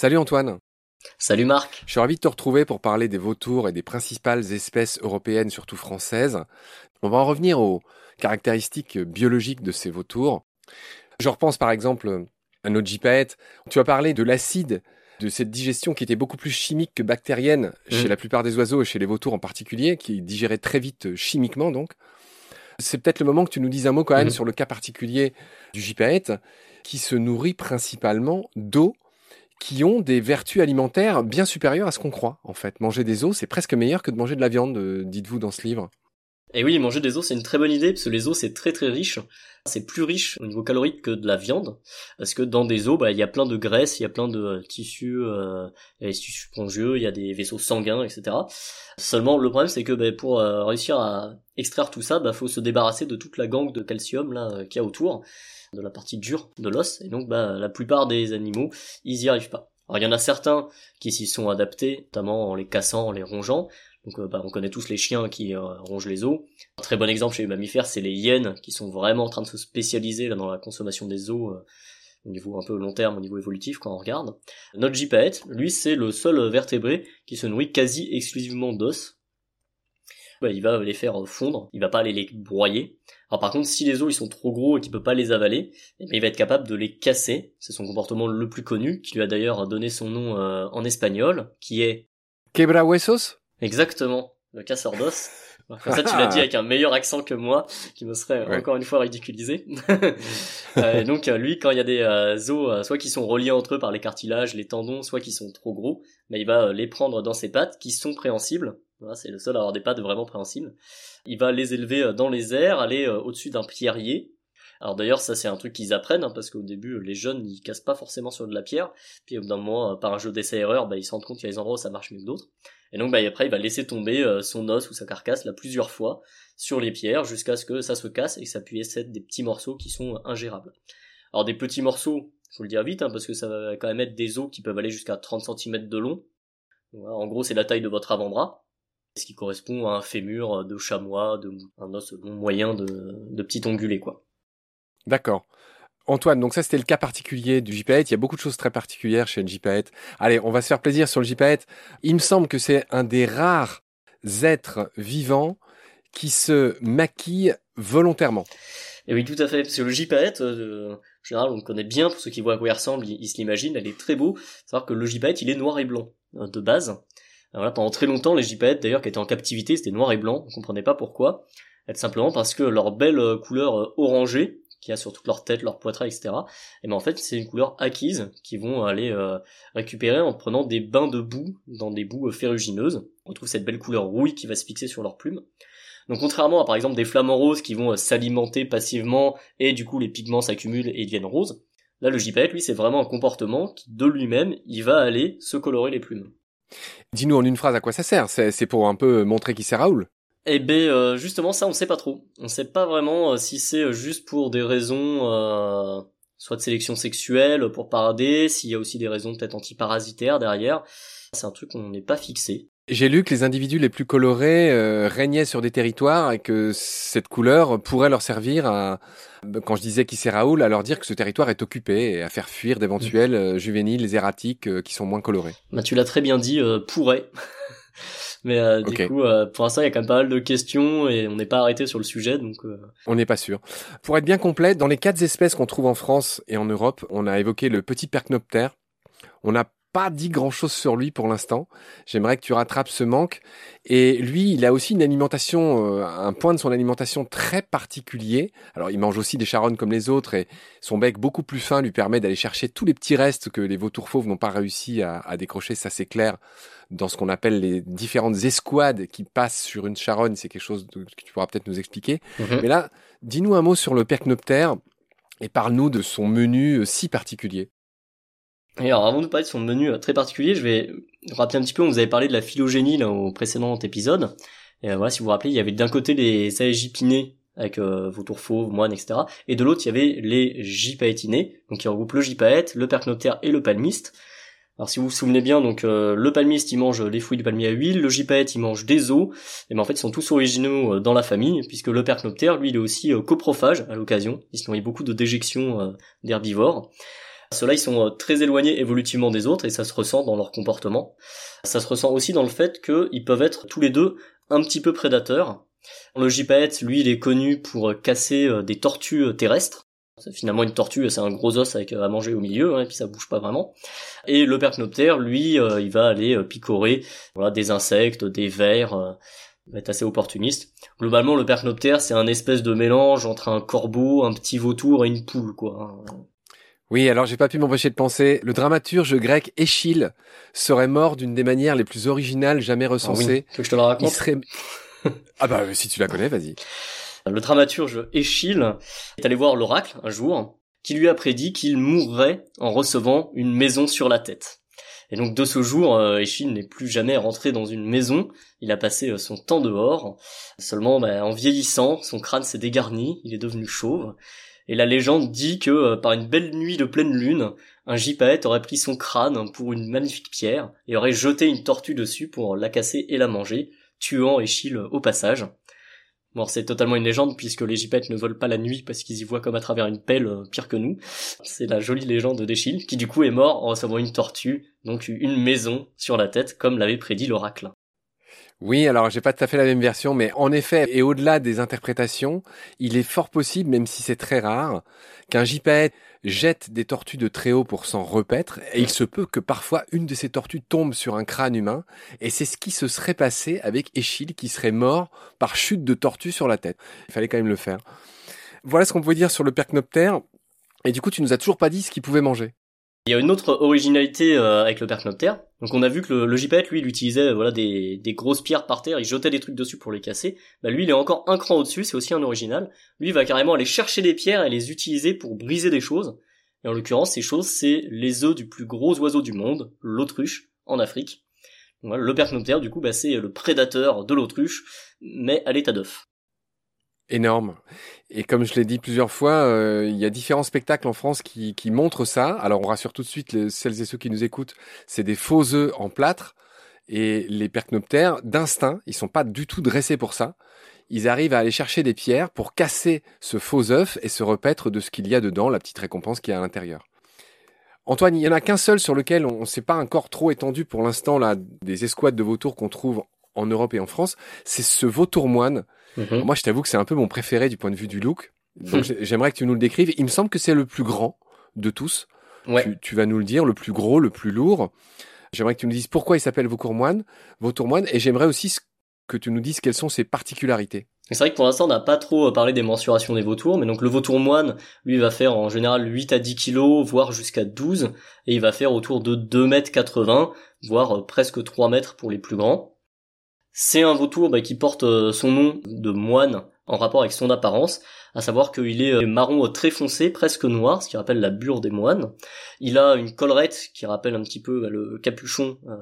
Salut Antoine. Salut Marc. Je suis ravi de te retrouver pour parler des vautours et des principales espèces européennes, surtout françaises. On va en revenir aux caractéristiques biologiques de ces vautours. Je repense par exemple à notre gypaète. Tu as parlé de l'acide, de cette digestion qui était beaucoup plus chimique que bactérienne chez mm. la plupart des oiseaux et chez les vautours en particulier, qui digéraient très vite chimiquement donc. C'est peut-être le moment que tu nous dises un mot quand même mm. sur le cas particulier du gypaète, qui se nourrit principalement d'eau qui ont des vertus alimentaires bien supérieures à ce qu'on croit, en fait. Manger des os, c'est presque meilleur que de manger de la viande, euh, dites-vous dans ce livre. Et oui, manger des os, c'est une très bonne idée, parce que les os, c'est très très riche. C'est plus riche au niveau calorique que de la viande, parce que dans des os, bah, il y a plein de graisses, il y a plein de euh, tissus, euh, il y a des tissus spongieux, il y a des vaisseaux sanguins, etc. Seulement, le problème, c'est que bah, pour réussir à extraire tout ça, bah, faut se débarrasser de toute la gangue de calcium là qu'il y a autour de la partie dure de l'os, et donc bah, la plupart des animaux, ils y arrivent pas. Alors il y en a certains qui s'y sont adaptés, notamment en les cassant, en les rongeant. Donc euh, bah, on connaît tous les chiens qui euh, rongent les os. Un très bon exemple chez les mammifères, c'est les hyènes qui sont vraiment en train de se spécialiser là, dans la consommation des os euh, au niveau un peu long terme, au niveau évolutif quand on regarde. Notre gypaète, lui, c'est le seul vertébré qui se nourrit quasi exclusivement d'os. Bah, il va les faire fondre, il va pas aller les broyer. Alors par contre, si les os ils sont trop gros et qu'il peut pas les avaler, eh ben, il va être capable de les casser. C'est son comportement le plus connu, qui lui a d'ailleurs donné son nom euh, en espagnol, qui est Quebra huesos? Exactement, le casseur d'os. Comme ça, tu l'as dit avec un meilleur accent que moi, qui me serait encore une fois ridiculisé. euh, donc, euh, lui, quand il y a des euh, os, soit qui sont reliés entre eux par les cartilages, les tendons, soit qui sont trop gros, mais il va les prendre dans ses pattes, qui sont préhensibles. C'est le seul à avoir des pattes vraiment préhensibles. Il va les élever euh, dans les airs, aller euh, au-dessus d'un pierrier. Alors d'ailleurs, ça c'est un truc qu'ils apprennent, hein, parce qu'au début, les jeunes, ils cassent pas forcément sur de la pierre. Puis au bout d'un moment, euh, par un jeu d'essai-erreur, bah, ils se rendent compte qu'il y a des endroits où ça marche mieux que d'autres. Et donc bah, après, il va laisser tomber son os ou sa carcasse là plusieurs fois sur les pierres jusqu'à ce que ça se casse et que ça puisse être des petits morceaux qui sont ingérables. Alors des petits morceaux, faut le dire vite, hein, parce que ça va quand même être des os qui peuvent aller jusqu'à 30 cm de long. en gros, c'est la taille de votre avant-bras ce qui correspond à un fémur de chamois, de, un os long moyen de, de petit ongulé, quoi. D'accord. Antoine, donc ça c'était le cas particulier du JPET. Il y a beaucoup de choses très particulières chez le JPET. Allez, on va se faire plaisir sur le JPET. Il me semble que c'est un des rares êtres vivants qui se maquille volontairement. Et oui, tout à fait. Parce que le JPET, euh, en général, on le connaît bien. Pour ceux qui voient à quoi il ressemble, ils, se l'imaginent. Elle est très beau. Savoir que le JPET, il est noir et blanc euh, de base. Voilà, pendant très longtemps, les gypaètes, d'ailleurs, qui étaient en captivité, c'était noir et blanc, on comprenait pas pourquoi. simplement parce que leur belle euh, couleur euh, orangée, qui a sur toute leur tête, leur poitrail, etc. Et eh ben en fait, c'est une couleur acquise qu'ils vont aller euh, récupérer en prenant des bains de boue dans des boues ferrugineuses. On trouve cette belle couleur rouille qui va se fixer sur leurs plumes. Donc contrairement à par exemple des flamants roses qui vont s'alimenter passivement et du coup les pigments s'accumulent et deviennent roses, là le gypaète lui c'est vraiment un comportement qui de lui-même il va aller se colorer les plumes. Dis-nous en une phrase à quoi ça sert. C'est pour un peu montrer qui c'est Raoul. Eh ben euh, justement ça on sait pas trop. On sait pas vraiment euh, si c'est euh, juste pour des raisons soit de sélection sexuelle pour parader, s'il y a aussi des raisons peut-être antiparasitaires derrière. C'est un truc qu'on n'est pas fixé. J'ai lu que les individus les plus colorés euh, régnaient sur des territoires et que cette couleur pourrait leur servir à, quand je disais qui c'est Raoul, à leur dire que ce territoire est occupé et à faire fuir d'éventuels euh, juvéniles erratiques euh, qui sont moins colorés. Bah, tu l'as très bien dit, pourrait. Mais du coup, pour l'instant, il y a quand même pas mal de questions et on n'est pas arrêté sur le sujet, donc. On n'est pas sûr. Pour être bien complet, dans les quatre espèces qu'on trouve en France et en Europe, on a évoqué le petit percnoptère. On a pas dit grand chose sur lui pour l'instant. J'aimerais que tu rattrapes ce manque. Et lui, il a aussi une alimentation, euh, un point de son alimentation très particulier. Alors, il mange aussi des charognes comme les autres et son bec beaucoup plus fin lui permet d'aller chercher tous les petits restes que les vautours fauves n'ont pas réussi à, décrocher. Ça, c'est clair dans ce qu'on appelle les différentes escouades qui passent sur une charogne. C'est quelque chose que tu pourras peut-être nous expliquer. Mhm. Mais là, dis-nous un mot sur le percnoptère et parle-nous de son menu euh, si particulier. Alors, avant de parler de son menu euh, très particulier, je vais rappeler un petit peu, on vous avait parlé de la phylogénie là, au précédent épisode. Et euh, voilà, si vous vous rappelez, il y avait d'un côté les aégipinés avec euh, vautours fauves, moines, etc. Et de l'autre, il y avait les gypaétinés, donc qui regroupent le gypaète, le percnoptère et le palmiste. Alors si vous vous souvenez bien, donc le palmiste il mange les fruits du palmier à huile, le gypaète il mange des os, et ben en fait ils sont tous originaux dans la famille, puisque le percnoptère lui il est aussi coprophage à l'occasion, il se nourrit beaucoup de déjections d'herbivores. Ceux-là, ils sont très éloignés évolutivement des autres et ça se ressent dans leur comportement. Ça se ressent aussi dans le fait qu'ils peuvent être tous les deux un petit peu prédateurs. Le gypaète, lui, il est connu pour casser des tortues terrestres. Finalement, une tortue, c'est un gros os avec à manger au milieu, hein, et puis ça bouge pas vraiment. Et le percnoptère, lui, il va aller picorer voilà, des insectes, des vers, va être assez opportuniste. Globalement, le percnoptère, c'est un espèce de mélange entre un corbeau, un petit vautour et une poule, quoi. Oui, alors j'ai pas pu m'empêcher de penser, le dramaturge grec Échille serait mort d'une des manières les plus originales jamais recensées. Ah que je te la raconte Il serait... ah bah si tu la connais, vas-y. Le dramaturge Échille est allé voir l'oracle un jour, qui lui a prédit qu'il mourrait en recevant une maison sur la tête. Et donc de ce jour, euh, n'est plus jamais rentré dans une maison. Il a passé euh, son temps dehors. Seulement, bah, en vieillissant, son crâne s'est dégarni. Il est devenu chauve. Et la légende dit que euh, par une belle nuit de pleine lune, un gypaète aurait pris son crâne pour une magnifique pierre et aurait jeté une tortue dessus pour la casser et la manger, tuant Échille au passage. Bon, c'est totalement une légende puisque les gypaètes ne volent pas la nuit parce qu'ils y voient comme à travers une pelle euh, pire que nous. C'est la jolie légende d'Échille qui du coup est mort en recevant une tortue, donc une maison sur la tête comme l'avait prédit l'oracle. Oui, alors j'ai pas tout à fait la même version, mais en effet, et au-delà des interprétations, il est fort possible, même si c'est très rare, qu'un gypaète jette des tortues de très haut pour s'en repaître, et il se peut que parfois une de ces tortues tombe sur un crâne humain, et c'est ce qui se serait passé avec Échille, qui serait mort par chute de tortue sur la tête. Il fallait quand même le faire. Voilà ce qu'on pouvait dire sur le percnoptère, et du coup tu nous as toujours pas dit ce qu'il pouvait manger. Il y a une autre originalité euh, avec le percnoptère. Donc on a vu que le, le lui, il utilisait voilà des, des, grosses pierres par terre, il jetait des trucs dessus pour les casser. Bah, lui, il est encore un cran au-dessus, c'est aussi un original. Lui, il va carrément aller chercher des pierres et les utiliser pour briser des choses. Et en l'occurrence, ces choses, c'est les œufs du plus gros oiseau du monde, l'autruche, en Afrique. voilà, le percnoptère, du coup, bah, c'est le prédateur de l'autruche, mais à l'état d'œuf énorme. Et comme je l'ai dit plusieurs fois, euh, il y a différents spectacles en France qui, montrent ça. Alors on rassure tout de suite les, celles et ceux qui nous écoutent, c'est des faux œufs en plâtre. Et les percnoptères, d'instinct, ils sont pas du tout dressés pour ça. Ils arrivent à aller chercher des pierres pour casser ce faux œuf et se repaître de ce qu'il y a dedans, la petite récompense qui est à l'intérieur. Antoine, il y en a qu'un seul sur lequel on ne s'est pas encore trop étendu pour l'instant là des escouades de vautours qu'on trouve en Europe et en France, c'est ce vautour moine. Mhm. Moi, je t'avoue que c'est un peu mon préféré du point de vue du look. Donc, j'aimerais que tu nous le décrives. Il me semble que c'est le plus grand de tous. Ouais. Tu, vas nous le dire, le plus gros, le plus lourd. J'aimerais que tu nous dises pourquoi il s'appelle vautour moine, vautour moine, et j'aimerais aussi que tu nous dises quelles sont ses particularités. C'est vrai que pour l'instant, on n'a pas trop euh, parlé des mensurations des vautours, mais donc le vautour moine, lui, va faire en général 8 à 10 kilos, voire jusqu'à 12, et il va faire autour de 2 mètres 80, voire euh, presque 3 mètres pour les plus grands. C'est un vautour bah, qui porte euh, son nom de moine en rapport avec son apparence, à savoir qu'il est euh, marron très foncé, presque noir, ce qui rappelle la bure des moines. Il a une collerette qui rappelle un petit peu bah, le capuchon euh,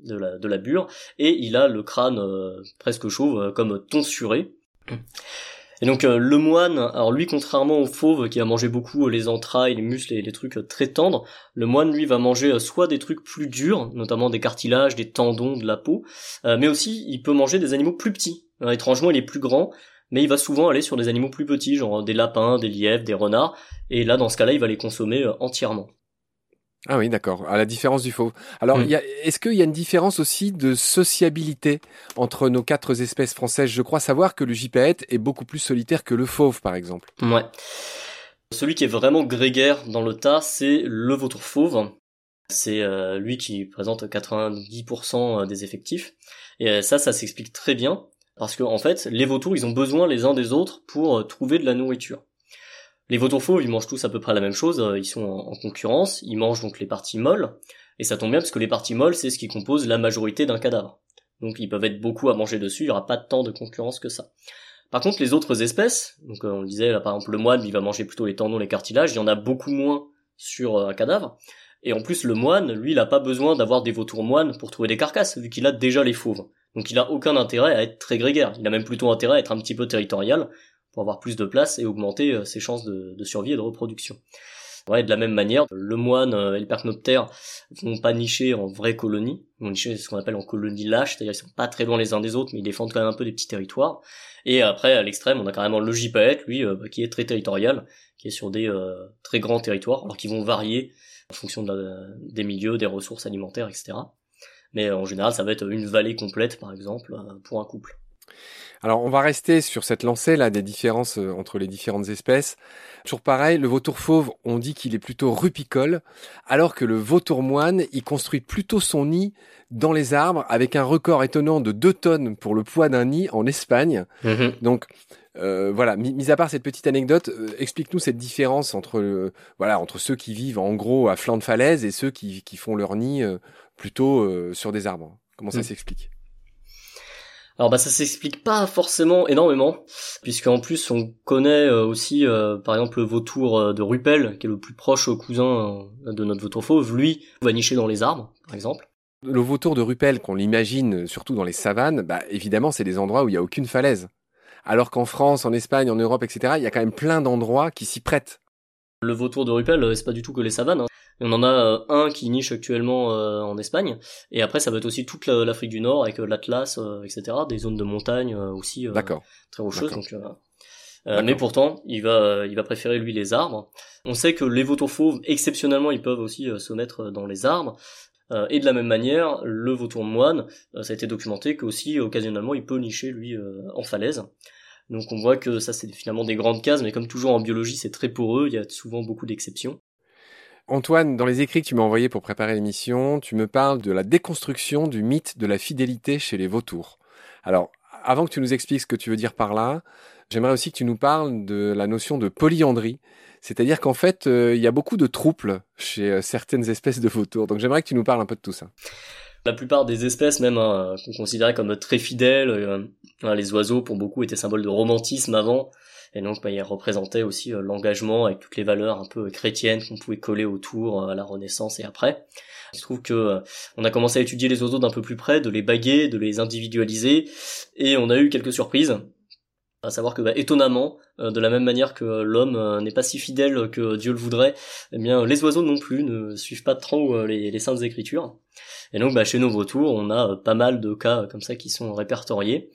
de la, de la bure, et il a le crâne presque chauve comme tonsuré. Et donc euh, le moine, alors lui contrairement au fauve qui a mangé beaucoup euh, les entrailles, les muscles et les trucs euh, très tendres, le moine lui va manger soit des trucs plus durs, notamment des cartilages, des tendons, de la peau, mais aussi il peut manger des animaux plus petits. Alors, étrangement il est plus grand, mais il va souvent aller sur des animaux plus petits, genre des lapins, des lièvres, des renards, et là dans ce cas-là il va les consommer entièrement. Ah oui, d'accord. À la différence du fauve. Alors, mm. est-ce qu'il y a une différence aussi de sociabilité entre nos quatre espèces françaises? Je crois savoir que le gypaète est beaucoup plus solitaire que le fauve, par exemple. Ouais. Celui qui est vraiment grégaire dans le tas, c'est le vautour fauve. C'est euh, lui qui présente 90% des effectifs. Et euh, ça, ça s'explique très bien. Parce qu'en en fait, les vautours, ils ont besoin les uns des autres pour euh, trouver de la nourriture. Les vautours fauves, ils mangent tous à peu près la même chose, euh, ils sont en, concurrence, ils mangent donc les parties molles, et ça tombe bien parce que les parties molles, c'est ce qui compose la majorité d'un cadavre. Donc ils peuvent être beaucoup à manger dessus, il n'y aura pas tant de concurrence que ça. Par contre, les autres espèces, donc euh, on disait là, par exemple le moine, il va manger plutôt les tendons, les cartilages, il y en a beaucoup moins sur euh, un cadavre. Et en plus, le moine, lui, il n'a pas besoin d'avoir des vautours moines pour trouver des carcasses, vu qu'il a déjà les fauves. Donc il a aucun intérêt à être très grégaire. Il a même plutôt intérêt à être un petit peu territorial, pour avoir plus de place et augmenter euh, ses chances de, survie et de reproduction. Ouais, de la même manière, le moine euh, et le percnoptère vont pas nicher en vraie colonie, ils vont nicher ce qu'on appelle en colonie lâche, c'est-à-dire qu'ils sont pas très loin les uns des autres, mais ils défendent quand même un peu des petits territoires. Et après, à l'extrême, on a carrément le gypaète, lui, euh, qui est très territorial, qui est sur des très grands territoires, alors qu'ils vont varier en fonction des milieux, des ressources alimentaires, etc. Mais en général, ça va être une vallée complète, par exemple, pour un couple. Alors, on va rester sur cette lancée là des différences euh, entre les différentes espèces. Toujours pareil, le vautour fauve, on dit qu'il est plutôt rupicole, alors que le vautour moine, il construit plutôt son nid dans les arbres, avec un record étonnant de 2 tonnes pour le poids d'un nid en Espagne. Mm-hmm. Donc, euh, voilà, mis, à part cette petite anecdote, euh, explique-nous cette différence entre voilà entre ceux qui vivent en gros à flanc de falaise et ceux qui, qui font leur nid plutôt sur des arbres. Comment ça mm. s'explique? Alors bah ça s'explique pas forcément énormément, puisqu'en plus on connaît euh, aussi euh, par exemple le vautour euh, de Rupel, qui est le plus proche cousin de notre vautour fauve, lui va nicher dans les arbres, par exemple. Le vautour de Rupel, qu'on l'imagine surtout dans les savanes, bah évidemment c'est des endroits où il y a aucune falaise. Alors qu'en France, en Espagne, en Europe, etc., il y a quand même plein d'endroits qui s'y prêtent. Le vautour de Rupel, c'est pas du tout que les savanes. Hein on en a euh, un qui niche actuellement euh, en Espagne, et après ça va être aussi toute l'Afrique du Nord avec euh, l'Atlas, etc., des zones de montagne aussi très rocheuses. Donc, mais pourtant, il va, il va préférer lui les arbres. On sait que les vautours fauves, exceptionnellement, ils peuvent aussi se mettre dans les arbres. et de la même manière, le vautour moine, ça a été documenté qu'aussi occasionnellement, il peut nicher lui en falaise. Donc on voit que ça c'est finalement des grandes cases, mais comme toujours en biologie, c'est très poreux. Il y a souvent beaucoup d'exceptions. Antoine, dans les écrits que tu m'as envoyés pour préparer l'émission, tu me parles de la déconstruction du mythe de la fidélité chez les vautours. Alors, avant que tu nous expliques ce que tu veux dire par là, j'aimerais aussi que tu nous parles de la notion de polyandrie. C'est-à-dire qu'en fait, euh, il y a beaucoup de troubles chez euh, certaines espèces de vautours. Donc j'aimerais que tu nous parles un peu de tout ça. La plupart des espèces, même hein, qu'on considérait comme très fidèles, euh, les oiseaux pour beaucoup étaient symboles de romantisme avant. Et donc, bah, il représentait aussi euh, l'engagement avec toutes les valeurs un peu chrétiennes qu'on pouvait coller autour euh, à la Renaissance et après. Il se trouve que euh, on a commencé à étudier les oiseaux d'un peu plus près, de les baguer, de les individualiser, et on a eu quelques surprises. À savoir que, bah, étonnamment, de la même manière que l'homme n'est pas si fidèle que Dieu le voudrait, eh bien, les oiseaux non plus ne suivent pas trop les, les saintes écritures. Et donc, bah, chez nos vautours, on a pas mal de cas comme ça qui sont répertoriés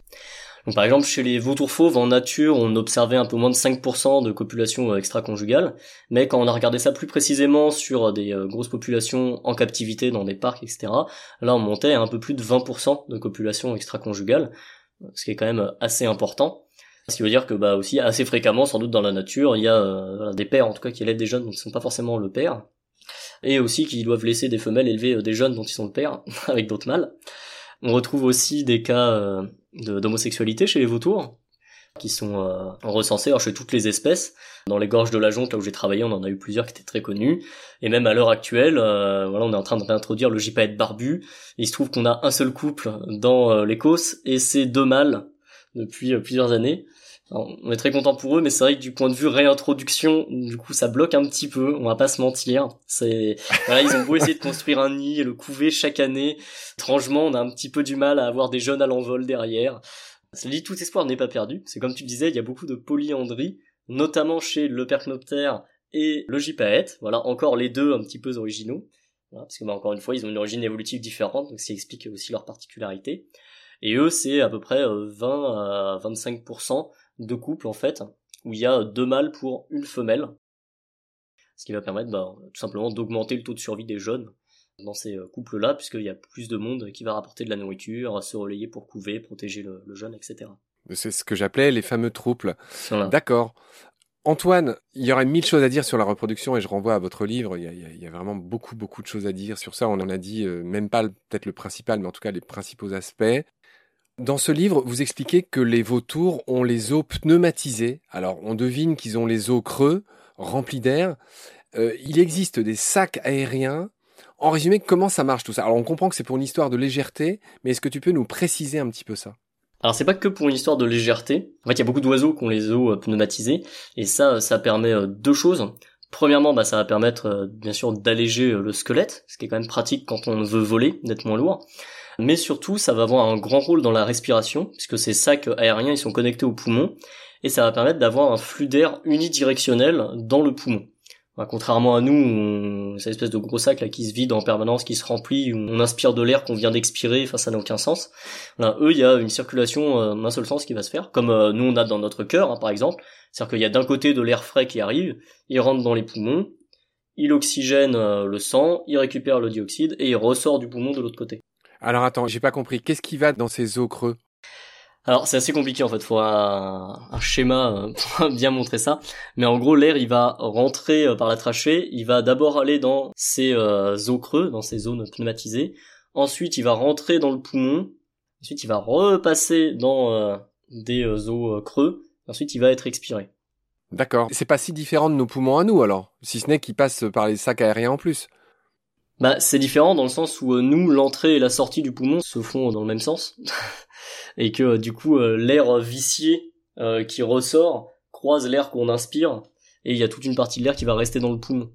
par exemple, chez les vautours fauves, en nature, on observait un peu moins de 5% de copulation euh, extra-conjugale, mais quand on a regardé ça plus précisément sur des euh, grosses populations en captivité dans des parcs, etc., là on montait à un peu plus de 20% de copulation extra-conjugale, ce qui est quand même assez important. Ce qui veut dire que bah aussi assez fréquemment, sans doute dans la nature, il y a euh, des pères en tout cas qui élèvent des jeunes dont ils ne sont pas forcément le père, et aussi qui doivent laisser des femelles élever des jeunes dont ils sont le père, avec d'autres mâles. On retrouve aussi des cas d'homosexualité chez les vautours qui sont euh, recensés chez toutes les espèces. Dans les gorges de la Jonque, là où j'ai travaillé, on en a eu plusieurs qui étaient très connus. Et même à l'heure actuelle, euh, voilà, on est en train d'introduire le gypaète barbu. il se trouve qu'on a un seul couple dans euh, l'Écosse, et c'est deux mâles depuis euh, plusieurs années. On est très content pour eux, mais c'est vrai que du point de vue réintroduction, du coup, ça bloque un petit peu. On va pas se mentir. C'est voilà, ils ont beau essayer de construire un nid et le couver chaque année. Étrangement, on a un petit peu du mal à avoir des jeunes à l'envol derrière. Ça dit, tout espoir n'est pas perdu. C'est comme tu disais, il y a beaucoup de polyandrie, notamment chez le percnoptère et le gypaète. Voilà, encore les deux un petit peu originaux. parce que, bah, encore une fois, ils ont une origine évolutive différente, donc qui explique aussi leur particularité. Et eux, c'est à peu près 20 euh, à 25% de couples, en fait, où il y a deux mâles pour une femelle. Ce qui va permettre, bah, tout simplement, d'augmenter le taux de survie des jeunes dans ces euh, couples-là, puisqu'il y a plus de monde qui va rapporter de la nourriture, se relayer pour couver, protéger le, jeune, etc. C'est ce que j'appelais les fameux trouples. D'accord. Antoine, il y aurait mille choses à dire sur la reproduction et je renvoie à votre livre. Il y a, vraiment beaucoup, beaucoup de choses à dire sur ça. On en a dit euh, même pas peut-être le principal, mais en tout cas les principaux aspects. Dans ce livre, vous expliquez que les vautours ont les os pneumatisés. Alors, on devine qu'ils ont les os creux, remplis d'air. Euh, il existe des sacs aériens en résumé, comment ça marche tout ça? Alors on comprend que c'est pour une histoire de légèreté, mais est-ce que tu peux nous préciser un petit peu ça? Alors c'est pas que pour une histoire de légèreté. En fait, il y a beaucoup d'oiseaux qui ont les os euh, pneumatisés et ça, ça permet euh, deux choses. Premièrement, bah, ça va permettre euh, bien sûr d'alléger le squelette, ce qui est quand même pratique quand on veut voler, d'être moins lourd. Mais surtout, ça va avoir un grand rôle dans la respiration, puisque ces sacs aériens ils sont connectés aux poumons, et ça va permettre d'avoir un flux d'air unidirectionnel dans le poumon. Bah, contrairement à nous, cette espèce de gros sac là qui se vide en permanence, qui se remplit, où on inspire de l'air qu'on vient d'expirer, enfin ça n'a aucun sens. eux, il y a une circulation euh, d'un seul sens qui va se faire, comme euh, nous on a dans notre cœur, hein, par exemple. C'est-à-dire qu'il y a d'un côté de l'air frais qui arrive, il rentre dans les poumons, il oxygène le sang, il récupère le dioxyde et il ressort du poumon de l'autre côté. Alors attends, j'ai pas compris. Qu'est-ce qui va dans ces os creux? Alors c'est assez compliqué en fait, il faut un, schéma euh, pour bien montrer ça. Mais en gros l'air il va rentrer euh, par la trachée, il va d'abord aller dans ces euh, os creux, dans ces zones pneumatisées. Ensuite il va rentrer dans le poumon. Ensuite il va repasser dans des os creux. Ensuite il va être expiré. D'accord. C'est pas si différent de nos poumons à nous alors, si ce n'est qu'ils passent par les sacs aériens en plus. Bah c'est différent dans le sens où nous l'entrée et la sortie du poumon se font dans le même sens. et que euh, du coup euh, l'air vicié euh, qui ressort croise l'air qu'on inspire et il y a toute une partie de l'air qui va rester dans le poumon.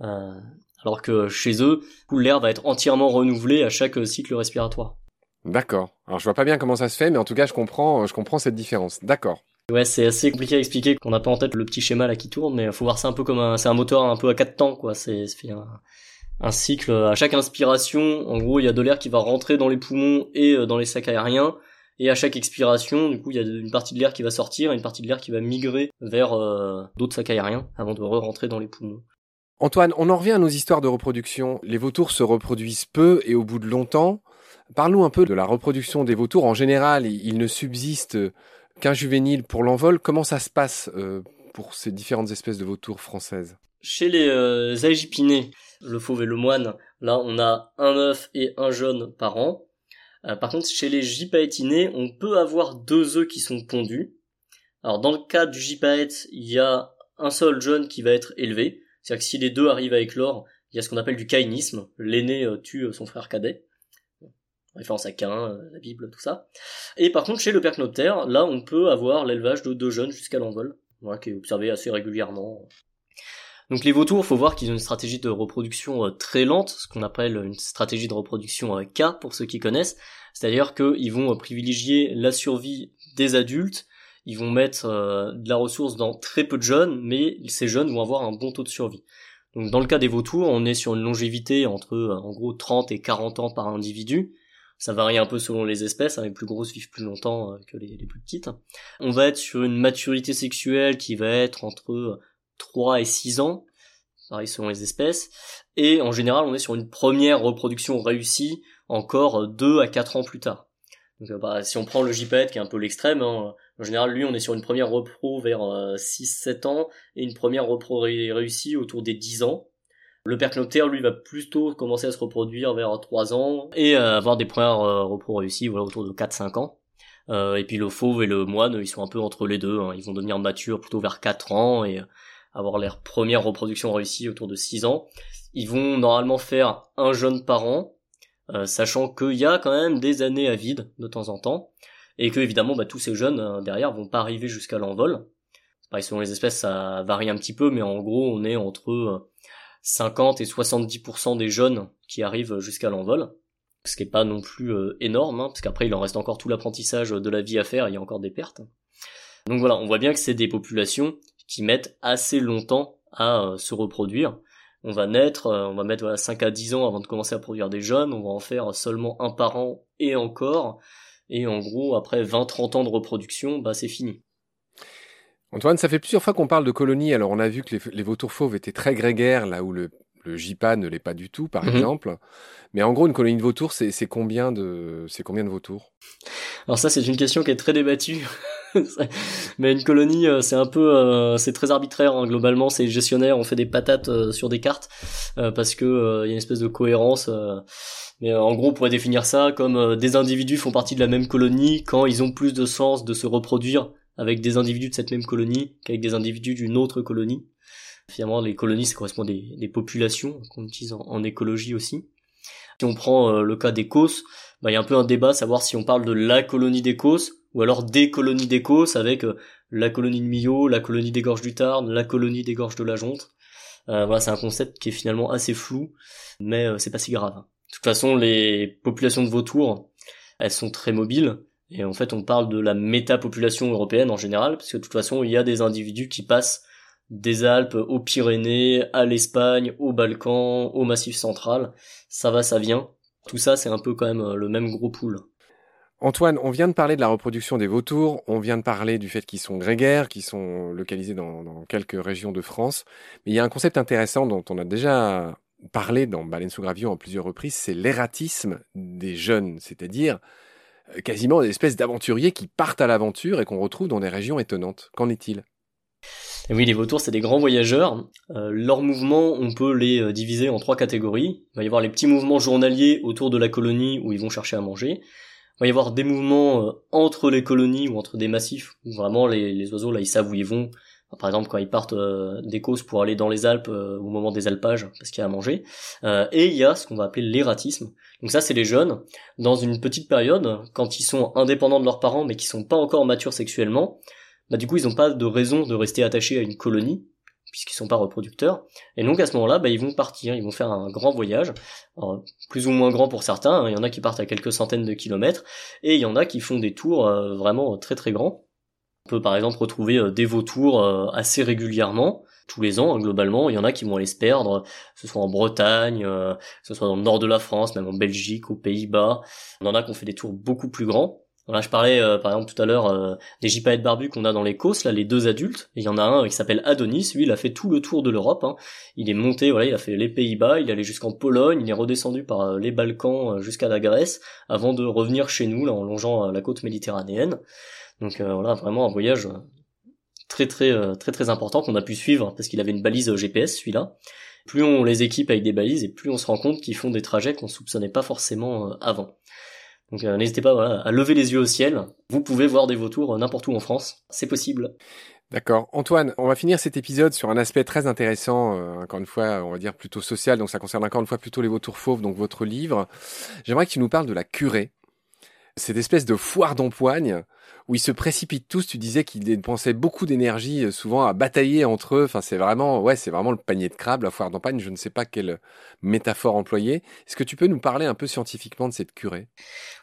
alors que chez eux, l'air va être entièrement renouvelé à chaque cycle respiratoire. D'accord. Alors je vois pas bien comment ça se fait, mais en tout cas je comprends, je comprends cette différence. D'accord. Ouais, c'est assez compliqué à expliquer qu'on n'a pas en tête le petit schéma là qui tourne, mais faut voir ça un peu comme un, c'est un moteur un peu à quatre temps quoi. C'est, un, un cycle à chaque inspiration. En gros, il y a de l'air qui va rentrer dans les poumons et dans les sacs aériens et à chaque expiration, du coup, il y a une partie de l'air qui va sortir et une partie de l'air qui va migrer vers euh, d'autres sacs aériens avant de re-rentrer dans les poumons. Antoine, on en revient à nos histoires de reproduction. Les vautours se reproduisent peu et au bout de longtemps. Parlons un peu de la reproduction des vautours. En général, ils ne subsistent qu'un juvénile pour l'envol. Comment ça se passe euh, pour ces différentes espèces de vautours françaises? Chez les euh, agipinés, le fauve et le moine, là on a un œuf et un jaune par an. Euh, par contre, chez les gypaétinés, on peut avoir deux œufs qui sont pondus. Alors dans le cas du gypaète, il y a un seul jeune qui va être élevé. C'est-à-dire que si les deux arrivent à éclore, il y a ce qu'on appelle du caïnisme. L'aîné euh, tue euh, son frère cadet. Référence à Cain, la Bible, tout ça. Et par contre, chez le percnoptère, là, on peut avoir l'élevage de deux jeunes jusqu'à l'envol. Voilà, qui est observé assez régulièrement. Donc les vautours, faut voir qu'ils ont une stratégie de reproduction euh, très lente, ce qu'on appelle une stratégie de reproduction euh, K pour ceux qui connaissent, c'est-à-dire qu'ils vont euh, privilégier la survie des adultes, ils vont mettre de la ressource dans très peu de jeunes, mais ces jeunes vont avoir un bon taux de survie. Donc dans le cas des vautours, on est sur une longévité entre en gros 30 et 40 ans par individu. Ça varie un peu selon les espèces, hein, les plus grosses vivent plus longtemps que les, les, plus petites. On va être sur une maturité sexuelle qui va être entre 3 et 6 ans, pareil selon les espèces, et en général on est sur une première reproduction réussie encore 2 à 4 ans plus tard. Donc euh, bah, si on prend le gypaète qui est un peu l'extrême, hein, en général lui on est sur une première repro vers 6-7 euh, ans et une première repro réussie autour des 10 ans. Le percnoptère lui va plutôt commencer à se reproduire vers 3 ans et euh, avoir des premières repro réussies voilà, autour de 4-5 ans. et puis le fauve et le moine, ils sont un peu entre les deux. Hein. Ils vont devenir matures plutôt vers 4 ans et avoir leur première reproduction réussie autour de 6 ans. Ils vont normalement faire un jeune par an, euh, sachant qu'il y a quand même des années à vide de temps en temps, et que évidemment bah, tous ces jeunes euh, derrière vont pas arriver jusqu'à l'envol. Pareil, selon les espèces ça varie un petit peu, mais en gros on est entre 50 euh, et 70% des jeunes qui arrivent jusqu'à l'envol ce qui est pas non plus énorme, hein, parce qu'après il en reste encore tout l'apprentissage de la vie à faire, il y a encore des pertes. Donc voilà, on voit bien que c'est des populations qui mettent assez longtemps à euh, se reproduire. On va naître, euh, on va mettre voilà, 5 à 10 ans avant de commencer à produire des jeunes, on va en faire seulement un par an et encore, et en gros, après 20-30 ans de reproduction, bah c'est fini. Antoine, ça fait plusieurs fois qu'on parle de colonies. Alors, on a vu que les, vautours fauves étaient très grégaires, là où le, le JIPA ne l'est pas du tout, par mhm. exemple. Mais en gros, une colonie de vautours, c'est combien de, c'est combien de vautours? Alors ça, c'est une question qui est très débattue. mais une colonie, euh, c'est un peu, euh, c'est très arbitraire hein. globalement. C'est gestionnaire, on fait des patates euh, sur des cartes parce que il y a une espèce de cohérence. mais en gros, on pourrait définir ça comme des individus font partie de la même colonie quand ils ont plus de chance de se reproduire avec des individus de cette même colonie qu'avec des individus d'une autre colonie. Finalement, les colonies, ça correspond à des, des populations qu'on utilise en, écologie aussi. Si on prend le cas d'Écosse, bah, il y a un peu un débat, savoir si on parle de la colonie d'Écosse ou alors des colonies d'Écosse avec euh, la colonie de Millau, la colonie des gorges du Tarn, la colonie des gorges de la Jonte. Euh, voilà, c'est un concept qui est finalement assez flou, mais euh, c'est pas si grave. De toute façon, les populations de vautours, elles sont très mobiles, et en fait, on parle de la métapopulation européenne en général, parce que de toute façon, il y a des individus qui passent des Alpes aux Pyrénées, à l'Espagne, aux Balkans, au Massif central. Ça va, ça vient. Tout ça, c'est un peu quand même le même gros pool. Antoine, on vient de parler de la reproduction des vautours, on vient de parler du fait qu'ils sont grégaires, qu'ils sont localisés dans, quelques régions de France, mais il y a un concept intéressant dont on a déjà parlé dans Baleine sous gravillon en plusieurs reprises, c'est l'ératisme des jeunes, c'est-à-dire euh, quasiment des espèces d'aventuriers qui partent à l'aventure et qu'on retrouve dans des régions étonnantes. Qu'en est-il? Oui, les vautours, c'est des grands voyageurs. Euh, leurs mouvements, on peut les euh, diviser en trois catégories. Il va y avoir les petits mouvements journaliers autour de la colonie où ils vont chercher à manger. Il va y avoir des mouvements euh, entre les colonies ou entre des massifs où vraiment les, oiseaux là ils savent où ils vont. Par exemple, quand ils partent des côtes pour aller dans les Alpes au moment des alpages parce qu'il y a à manger. et il y a ce qu'on va appeler l'ératisme. Donc ça, c'est les jeunes dans une petite période quand ils sont indépendants de leurs parents mais qui sont pas encore matures sexuellement bah du coup ils n'ont pas de raison de rester attachés à une colonie puisqu'ils sont pas reproducteurs. Et donc à ce moment-là, bah, ils vont partir, ils vont faire un grand voyage, plus ou moins grand pour certains. Hein. Il y en a qui partent à quelques centaines de kilomètres, et il y en a qui font des tours euh, vraiment très très grands. On peut par exemple retrouver euh, des vautours euh, assez régulièrement, tous les ans hein, globalement. Il y en a qui vont aller se perdre, ce soit en Bretagne, que ce soit dans le nord de la France, même en Belgique, aux Pays-Bas. Il y en a qui ont fait des tours beaucoup plus grands. Voilà, je parlais euh, par exemple tout à l'heure euh, des gypaètes barbus qu'on a dans les Causses, là les deux adultes. Il y en a un qui s'appelle Adonis, lui il a fait tout le tour de l'Europe. Hein. Il est monté, voilà, il a fait les Pays-Bas, il est allé jusqu'en Pologne, il est redescendu par euh, les Balkans jusqu'à la Grèce, avant de revenir chez nous en longeant la côte méditerranéenne. Donc voilà, vraiment un voyage très très très très important qu'on a pu suivre parce qu'il avait une balise GPS celui-là. Plus on les équipe avec des balises et plus on se rend compte qu'ils font des trajets qu'on soupçonnait pas forcément avant. Donc euh, n'hésitez pas à lever les yeux au ciel. Vous pouvez voir des vautours euh, n'importe où en France. C'est possible. D'accord. Antoine, on va finir cet épisode sur un aspect très intéressant, euh, encore une fois, on va dire plutôt social, donc ça concerne encore une fois plutôt les vautours fauves, donc votre livre. J'aimerais que tu nous parles de la curée, cette espèce de foire d'empoigne où ils se précipitent tous. Tu disais qu'ils dépensaient beaucoup d'énergie, euh, souvent à batailler entre eux. Enfin, c'est vraiment, ouais, c'est vraiment le panier de crabe, la foire d'empagne. Je ne sais pas quelle métaphore employer. Est-ce que tu peux nous parler un peu scientifiquement de cette curée?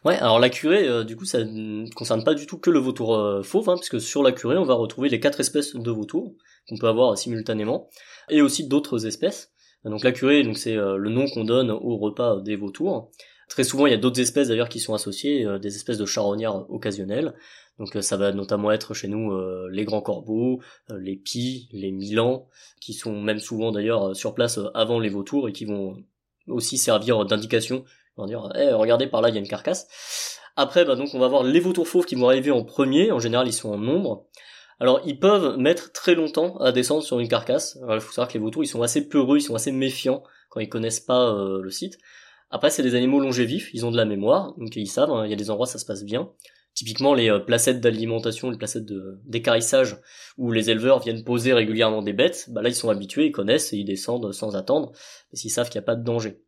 Ouais, alors la curée, euh, du coup, ça ne concerne pas du tout que le vautour euh, fauve, hein, puisque sur la curée, on va retrouver les quatre espèces de vautours qu'on peut avoir simultanément, et aussi d'autres espèces. Donc la curée, donc c'est le nom qu'on donne au repas des vautours. Très souvent, il y a d'autres espèces d'ailleurs qui sont associées, des espèces de charognards occasionnels. Donc euh, ça va notamment être chez nous euh, les grands corbeaux, euh, les pies, les milans, qui sont même souvent d'ailleurs sur place avant les vautours et qui vont aussi servir d'indication. On va dire, hey, regardez par là, il y a une carcasse. Après, bah, donc on va voir les vautours fauves qui vont arriver en premier. En général, ils sont en nombre. Alors, ils peuvent mettre très longtemps à descendre sur une carcasse. Il faut savoir que les vautours, ils sont assez peureux, ils sont assez méfiants quand ils connaissent pas le site. Après, c'est des animaux longévifs, ils ont de la mémoire, donc ils savent. Hein, il y a des endroits ça se passe bien typiquement les euh, placettes d'alimentation, les placettes d'écarissage où les éleveurs viennent poser régulièrement des bêtes, bah là ils sont habitués, ils connaissent et ils descendent sans attendre, parce qu'ils savent qu'il n'y a pas de danger.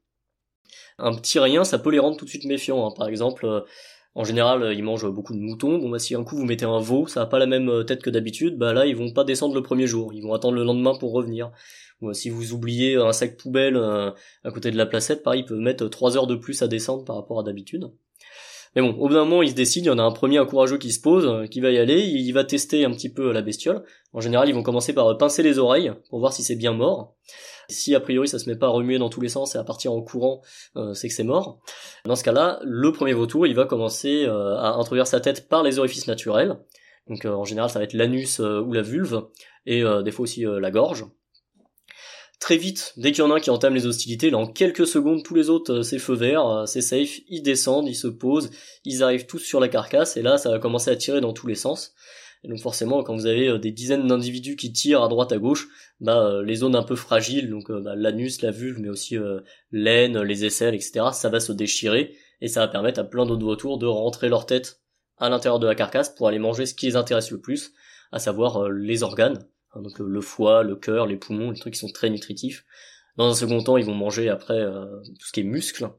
Un petit rien, ça peut les rendre tout de suite méfiants. Hein. Par exemple, euh, en général, ils mangent beaucoup de moutons. Bon bah si un coup vous mettez un veau, ça n'a pas la même euh, tête que d'habitude, bah là ils vont pas descendre le premier jour, ils vont attendre le lendemain pour revenir. Ou si vous oubliez un sac poubelle à côté de la placette, pareil, il peut mettre trois heures de plus à descendre par rapport à d'habitude. Mais bon, au bout d'un moment, il se décide, il y en a un premier, un courageux qui se pose, euh, qui va y aller, il va tester un petit peu la bestiole. En général, ils vont commencer par pincer les oreilles pour voir si c'est bien mort. Si a priori ça se met pas à remuer dans tous les sens et à partir en courant, euh, c'est que c'est mort. Dans ce cas-là, le premier vautour, il va commencer euh, à introduire sa tête par les orifices naturels. Donc en général, ça va être l'anus ou la vulve, et des fois aussi la gorge. Très vite, dès qu'il y en a un qui entame les hostilités, là en quelques secondes, tous les autres, euh, c'est feu vert, euh, c'est safe, ils descendent, ils se posent, ils arrivent tous sur la carcasse, et là ça va commencer à tirer dans tous les sens. Et donc forcément, quand vous avez euh, des dizaines d'individus qui tirent à droite à gauche, bah les zones un peu fragiles, donc bah, l'anus, la vulve, mais aussi l'aine, les aisselles, etc., ça va se déchirer, et ça va permettre à plein d'autres vautours de rentrer leur tête à l'intérieur de la carcasse pour aller manger ce qui les intéresse le plus, à savoir les organes. Donc le foie, le cœur, les poumons, les trucs qui sont très nutritifs. Dans un second temps, ils vont manger après euh, tout ce qui est muscle.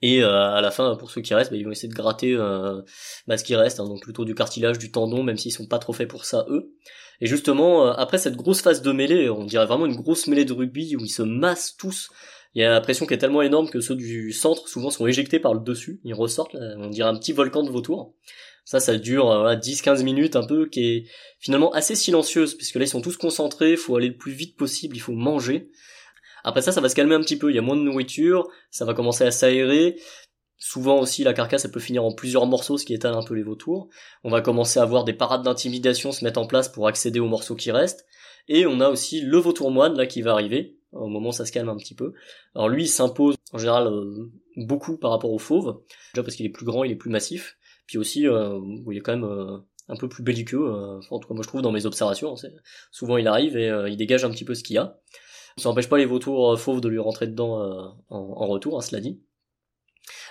Et euh, à la fin, pour ceux qui restent, bah, ils vont essayer de gratter euh, bah, ce qui reste, hein, donc plutôt du cartilage, du tendon, même s'ils sont pas trop faits pour ça eux. Et justement, après cette grosse phase de mêlée, on dirait vraiment une grosse mêlée de rugby où ils se massent tous. Il y a la pression qui est tellement énorme que ceux du centre souvent sont éjectés par le dessus, ils ressortent, on dirait un petit volcan de vautour. Ça, ça dure 10-15 minutes un peu, qui est finalement assez silencieuse, puisque là ils sont tous concentrés, il faut aller le plus vite possible, il faut manger. Après ça, ça va se calmer un petit peu, il y a moins de nourriture, ça va commencer à s'aérer, Souvent aussi, la carcasse, elle peut finir en plusieurs morceaux, ce qui étale un peu les vautours. On va commencer à voir des parades d'intimidation se mettre en place pour accéder aux morceaux qui restent. Et on a aussi le vautour moine, là, qui va arriver. Au moment ça se calme un petit peu. Alors lui, il s'impose, en général, euh, beaucoup par rapport au fauve. Déjà parce qu'il est plus grand, il est plus massif. Puis aussi, euh, il est quand même euh, un peu plus belliqueux. en tout cas, moi, je trouve, dans mes observations. Souvent, il arrive et il dégage un petit peu ce qu'il y a. Ça n'empêche pas les vautours fauves de lui rentrer dedans en, retour, hein, cela dit.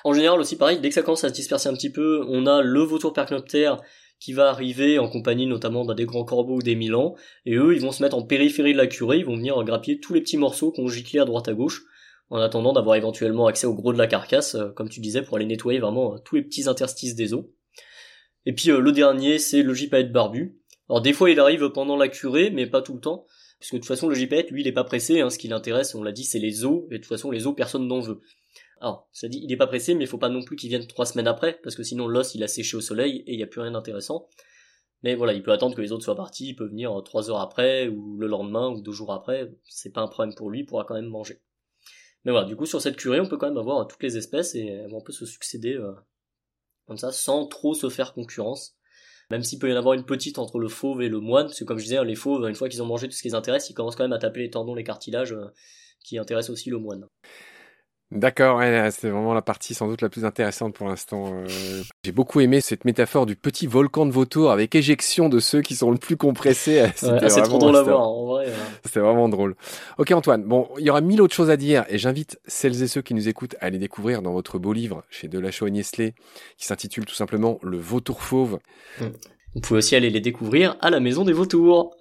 En général aussi pareil, dès que ça commence à se disperser un petit peu, on a le vautour percnoptère qui va arriver en compagnie notamment bah, des grands corbeaux ou des milans, et eux ils vont se mettre en périphérie de la curée, ils vont venir grappiller tous les petits morceaux qu'on giclé à droite à gauche, en attendant d'avoir éventuellement accès au gros de la carcasse, euh, comme tu disais, pour aller nettoyer vraiment euh, tous les petits interstices des os. Et puis euh, le dernier, c'est le gypaète barbu. Alors des fois il arrive pendant la curée, mais pas tout le temps, puisque de toute façon le gypaète, lui, il est pas pressé, hein, ce qui l'intéresse, on l'a dit, c'est les os, et de toute façon les os, personne n'en veut. Alors, ça dit, il est pas pressé, mais il faut pas non plus qu'il vienne trois semaines après, parce que sinon l'os il a séché au soleil et il n'y a plus rien d'intéressant. Mais voilà, il peut attendre que les autres soient partis, il peut venir trois heures après, ou le lendemain, ou deux jours après, c'est pas un problème pour lui, il pourra quand même manger. Mais voilà, du coup sur cette curée, on peut quand même avoir toutes les espèces et elles vont un peu se succéder euh, comme ça, sans trop se faire concurrence. Même s'il peut y en avoir une petite entre le fauve et le moine, parce que comme je disais, les fauves, une fois qu'ils ont mangé tout ce qui les intéresse, ils commencent quand même à taper les tendons, les cartilages, euh, qui intéressent aussi le moine. D'accord, c'est vraiment la partie sans doute la plus intéressante pour l'instant. Euh. J'ai beaucoup aimé cette métaphore du petit volcan de vautour avec éjection de ceux qui sont le plus compressés. c'est trop drôle à voir, en vrai. C'était vraiment drôle. Ok Antoine, bon, il y aura mille autres choses à dire et j'invite celles et ceux qui nous écoutent à aller découvrir dans votre beau livre chez Delachaux et Niesley qui s'intitule tout simplement Le vautour fauve. Vous pouvez aussi aller les découvrir à la maison des vautours.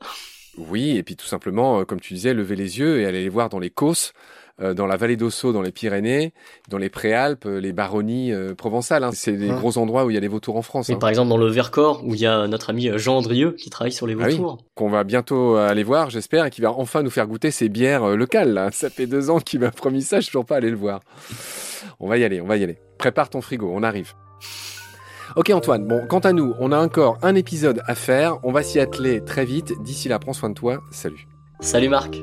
Oui, et puis tout simplement, euh, comme tu disais, lever les yeux et aller les voir dans les causses dans la vallée d'Ossau, dans les Pyrénées, dans les Préalpes, euh, les baronnies euh, provençales. Hein. C'est des gros endroits où il y a les vautours en France. Hein. Par exemple, dans le Vercors, où il y a notre ami Jean Andrieux qui travaille sur les ah vautours. qu'on va bientôt aller voir, j'espère, et qui va enfin nous faire goûter ces bières locales. Ça fait deux ans qu'il m'a promis ça, je suis toujours pas allé le voir. On va y aller, on va y aller. Prépare ton frigo, on arrive. Ok Antoine, bon, quant à nous, on a encore un épisode à faire, on va s'y atteler très vite. D'ici là, prends soin de toi, salut. Salut Marc.